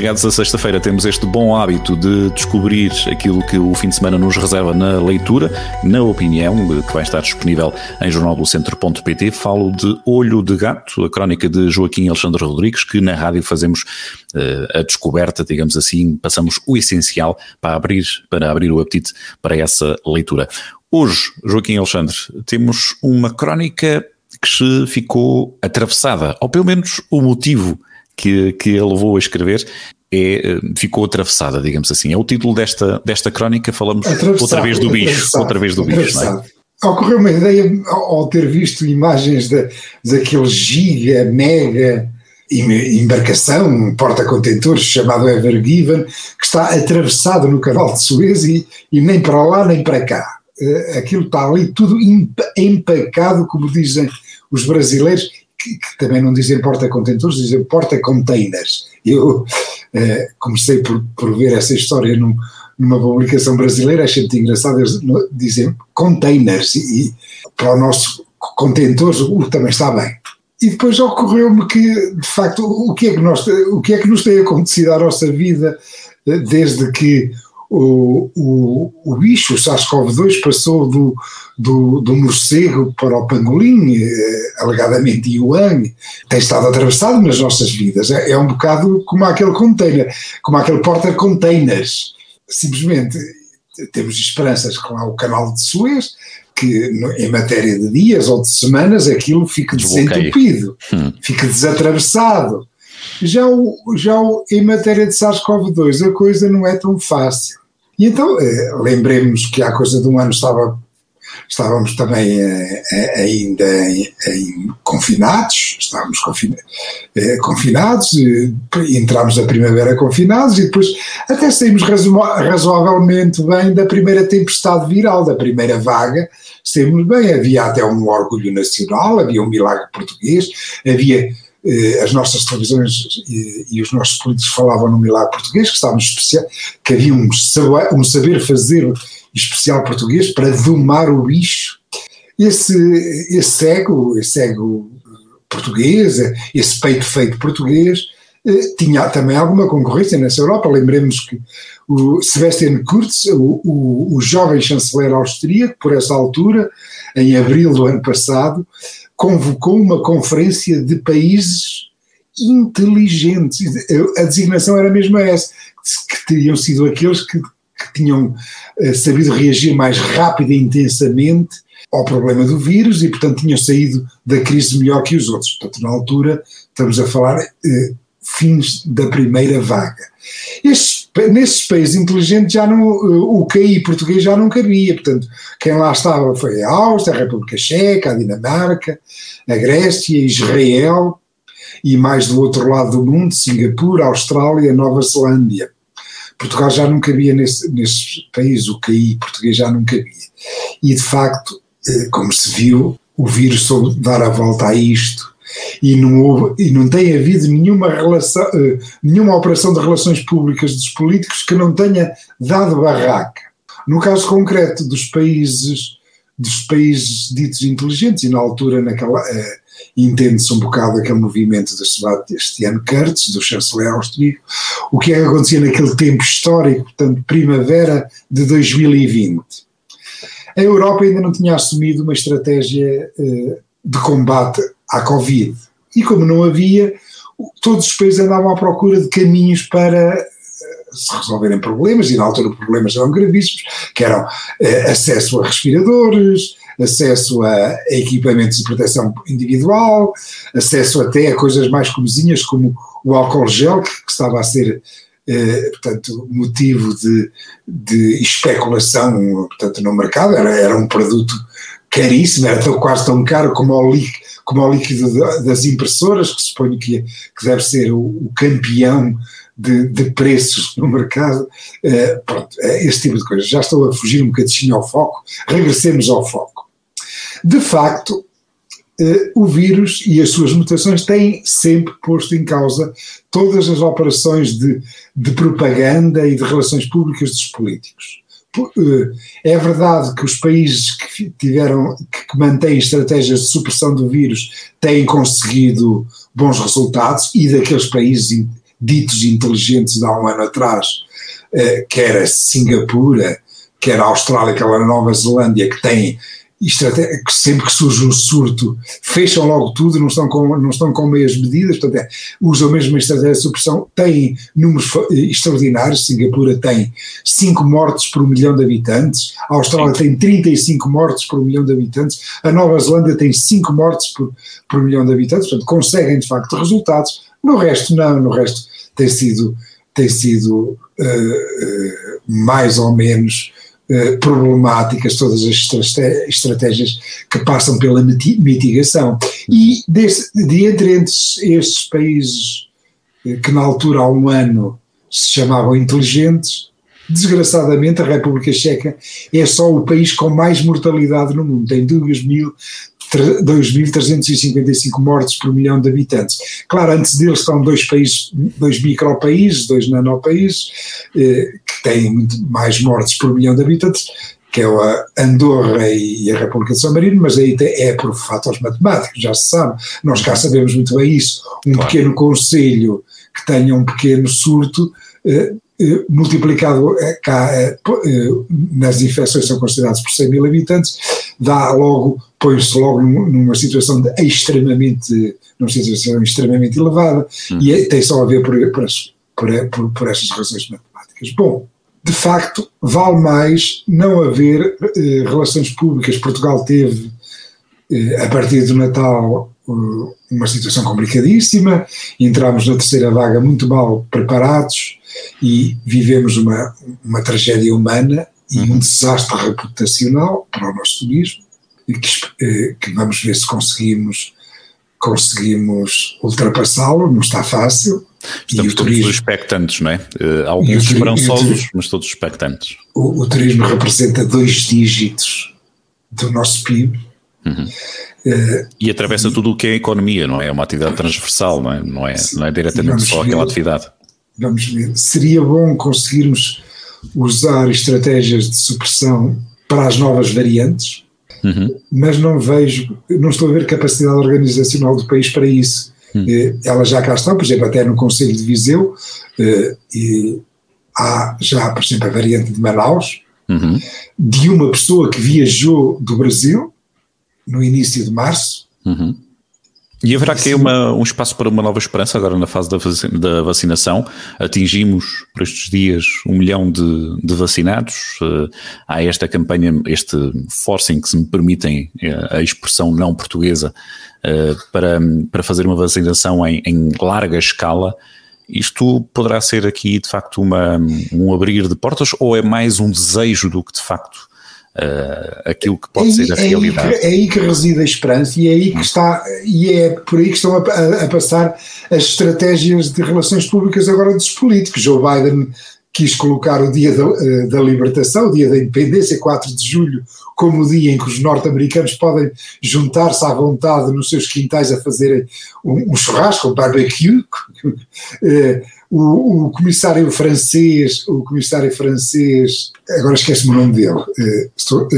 Chegados a sexta-feira, temos este bom hábito de descobrir aquilo que o fim de semana nos reserva na leitura, na opinião, que vai estar disponível em jornaldocentro.pt. Falo de Olho de Gato, a crónica de Joaquim Alexandre Rodrigues, que na rádio fazemos uh, a descoberta, digamos assim, passamos o essencial para abrir, para abrir o apetite para essa leitura. Hoje, Joaquim Alexandre, temos uma crónica que se ficou atravessada, ou pelo menos o motivo que, que a levou a escrever é, ficou atravessada, digamos assim. É o título desta, desta crónica, falamos outra vez do bicho. Outra vez do bicho, não é? Ocorreu uma ideia ao ter visto imagens de, daquele giga, mega embarcação, porta-contentores chamado Ever Given, que está atravessado no canal de Suez e, e nem para lá nem para cá. Eh, aquilo está ali tudo empacado, como dizem os brasileiros, que, que também não dizem porta-contentores, dizem porta-containers. Eu eh, comecei por, por ver essa história num, numa publicação brasileira, achei muito engraçado, eles dizem containers, e, e para o nosso contentores o também está bem. E depois ocorreu-me que, de facto, o que, é que nós, o que é que nos tem acontecido à nossa vida eh, desde que o, o, o bicho, o SARS-CoV-2, passou do, do, do, morcego para o pangolim, eh, alegadamente Yuan, tem estado atravessado nas nossas vidas. É, é um bocado como aquele container, como aquele porta-containers. Simplesmente temos esperanças com o canal de Suez, que em matéria de dias ou de semanas aquilo fica desentupido, hum. fica desatravessado. Já, o, já o, em matéria de SARS-CoV-2 a coisa não é tão fácil. E então, eh, lembremos que há coisa de um ano estava, estávamos também eh, eh, ainda em, em confinados, estávamos confina, confinados, entramos na primavera confinados e depois até saímos razoavelmente bem da primeira tempestade viral, da primeira vaga, saímos bem, havia até um orgulho nacional, havia um milagre português, havia as nossas televisões e, e, os nossos políticos falavam no milagre português, que estávamos especial, que havia um saber, um saber fazer especial português para domar o bicho. Esse, esse ego, esse ego português, esse peito feito português, eh, tinha também alguma concorrência nessa Europa. Lembremos que o Sebastian Kurz, o, o, o jovem chanceler austríaco, por essa altura, em abril do ano passado, convocou uma conferência de países inteligentes. A designação era mesmo essa, que teriam sido aqueles que, que tinham uh, sabido reagir mais rápido e intensamente ao problema do vírus e, portanto, tinham saído da crise melhor que os outros. Portanto, na altura, estamos a falar uh, fins da primeira vaga. Estes nesses países inteligentes já não, o QI português já não cabia, portanto, quem lá estava foi a Áustria, a República Checa, a Dinamarca, a Grécia, Israel e mais do outro lado do mundo, Singapura, Austrália, Nova Zelândia. Portugal já não cabia nesse, nesses países, o QI português já não cabia. E de facto, eh, como se viu, o vírus soube dar a volta a isto e não, houve, e não tem havido nenhuma, relação, eh, nenhuma operação de relações públicas dos políticos que não tenha dado barraca. No caso concreto dos países, dos países ditos inteligentes, e na altura naquela, eh, entende-se um bocado aquele movimento de Sebastian Kurz, do chanceler austríaco, o que é que acontecia naquele tempo histórico, portanto, primavera de 2020. A Europa ainda não tinha assumido uma estratégia eh, de combate à Covid. E como não havia, todos os países andavam à procura de caminhos para eh, se resolverem problemas, e na altura problemas eram gravíssimos, que eram eh, acesso a respiradores, acesso a equipamentos de proteção individual, acesso até a coisas mais comezinhas como o álcool gel, que, que estava a ser, eh, portanto, motivo de, de especulação, portanto, no mercado, era, era um produto caríssimo, era tão, quase tão caro como o, como o líquido das impressoras, que suponho que, que deve ser o, o campeão de, de, preços no mercado, uh, pronto, uh, esse tipo de coisas. Já estou a fugir um bocadinho ao foco, regressemos ao foco. De facto, uh, o vírus e as suas mutações têm sempre posto em causa todas as operações de, de propaganda e de relações públicas dos políticos. Uh, é verdade que os países que tiveram, que mantêm estratégias de supressão do vírus têm conseguido bons resultados e daqueles países ditos inteligentes de há um ano atrás, uh, quer a Singapura, quer a Austrália, quer a Nova Zelândia, que têm que sempre que surge um surto, fecham logo tudo, não estão com, não estão com meias medidas, portanto, é, usam mesmo a estratégia de supressão, têm números extraordinários, Singapura tem 5 mortes por um milhão de habitantes, a Austrália tem 35 mortes por um milhão de habitantes, a Nova Zelândia tem 5 mortes por, por um milhão de habitantes, portanto, conseguem de facto resultados, no resto não, no resto tem sido, tem sido uh, uh, mais ou menos eh, problemáticas, todas as estratégias que passam pela mitigação. E desse, de entre estes países eh, que na altura há um ano se chamavam inteligentes, desgraçadamente a República Checa é só o país com mais mortalidade no mundo, tem 2 mil 2.355 mortes por milhão de habitantes. Claro, antes deles estão dois países, dois micropaíses, dois nanopaíses, eh, que têm muito mais mortes por milhão de habitantes, que é a Andorra e a República de São Marino, mas aí é por fatores matemáticos, já se sabe, nós cá sabemos muito bem isso. Um claro. pequeno conselho que tenha um pequeno surto, eh, eh, multiplicado eh, cá, eh, nas infecções são considerados por 100 mil habitantes, dá logo, põe-se logo numa situação de extremamente, numa situação extremamente elevada, hum. e é, tem só a ver por, por, por, por estas razões matemáticas. Bom, de facto, vale mais não haver eh, relações públicas. Portugal teve, eh, a partir do Natal, uh, uma situação complicadíssima, entramos na terceira vaga muito mal preparados e vivemos uma, uma tragédia humana e um uhum. desastre reputacional para o nosso turismo, que, eh, que vamos ver se conseguimos, conseguimos ultrapassá-lo, não está fácil. Estamos todos turismo, expectantes, não é? Uh, alguns esperançosos, mas todos expectantes. O, o, turismo representa dois dígitos do nosso PIB. Uhum. Uh, e atravessa e, tudo o que é a economia, não é? É uma atividade transversal, não é? Não é, não é diretamente só ver, aquela atividade. Vamos ver. Seria bom conseguirmos usar estratégias de supressão para as novas variantes, uhum. mas não vejo, não estou a ver capacidade organizacional do país para isso. Uhum. Elas já cá estão, por exemplo, até no Conselho de Viseu, eh, e há já, por exemplo, a variante de Manaus, uhum. de uma pessoa que viajou do Brasil no início de março. E haverá aqui uma, um espaço para uma nova esperança agora na fase da, da vacinação? Atingimos por estes dias um milhão de, de vacinados. Uh, há esta campanha, este forcing, que se me permitem uh, a expressão não portuguesa, uh, para, para fazer uma vacinação em, em larga escala. Isto poderá ser aqui de facto uma, um abrir de portas ou é mais um desejo do que de facto uh, aquilo que pode é, ser a é realidade. Aí que, é aí que reside a esperança e é aí que está, e é por aí que estão a, a, a passar as estratégias de relações públicas agora dos políticos. Joe Biden quis colocar o dia da, eh, da, libertação, o dia da independência, 4 de julho, como o dia em que os norte-americanos podem juntar-se à vontade nos seus quintais a fazerem um, um churrasco, um barbecue. Eh, o, o, comissário francês, o comissário francês, agora esquece-me o nome dele, eh, estou,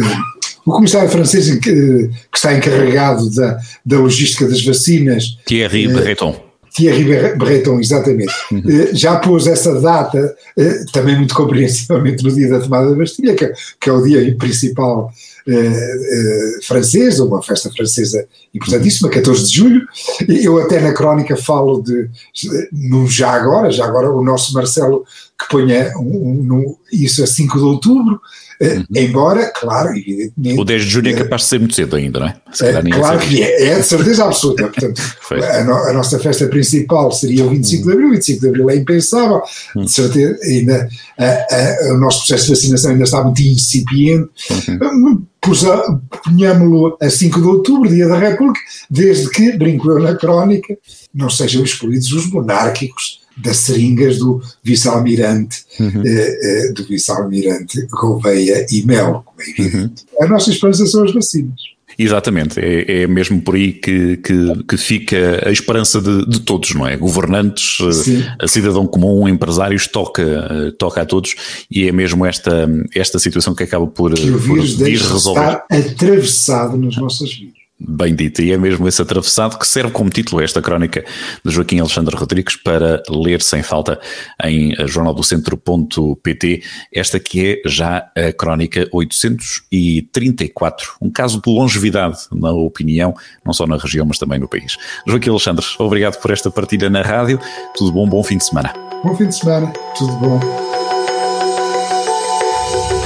o comissário francês que, que, está encarregado da, da logística das vacinas. Thierry Breton Thierry Breton, exatamente, uhum. Eh, já pôs essa data, eh, também muito compreensivelmente no dia da tomada da Bastilha, que, é, que é o dia principal eh, eh, francês, uma festa francesa importantíssima, 14 de julho. Eu até na crónica falo de, no já agora, já agora o nosso Marcelo que ponha um, um, isso a 5 de outubro, Uhum. Embora, claro, evidentemente. O 10 de julho é capaz de ser muito cedo ainda, não é? é claro que é, é de certeza absoluta. Portanto, a, no, a, nossa festa principal seria o 25 de abril, o 25 de abril é impensável, uhum. de certeza, ainda, a, a, o nosso processo de vacinação ainda está muito incipiente. Uhum. Ponhámo-lo a 5 de outubro, dia da República, desde que, brinco eu na crónica, não sejam excluídos os monárquicos das seringas do vice-almirante, uhum. eh, eh, do vice-almirante Gouveia e Mel, como é evidente. Uhum. A nossa esperança são as vacinas. Exatamente, é, é, mesmo por aí que, que, que fica a esperança de, de, todos, não é? Governantes, Sim. a cidadão comum, empresários, toca, toca a todos e é mesmo esta, esta situação que acaba por, que o vírus por vir resolver. estar atravessado nas nossas vidas. Bem dito, e é mesmo esse atravessado que serve como título esta crónica de Joaquim Alexandre Rodrigues para ler sem falta em jornaldocentro.pt, esta que é já a crónica 834, um caso de longevidade, na opinião, não só na região, mas também no país. Joaquim Alexandre, obrigado por esta partilha na rádio, tudo bom, bom fim de semana. Bom fim de semana, tudo bom.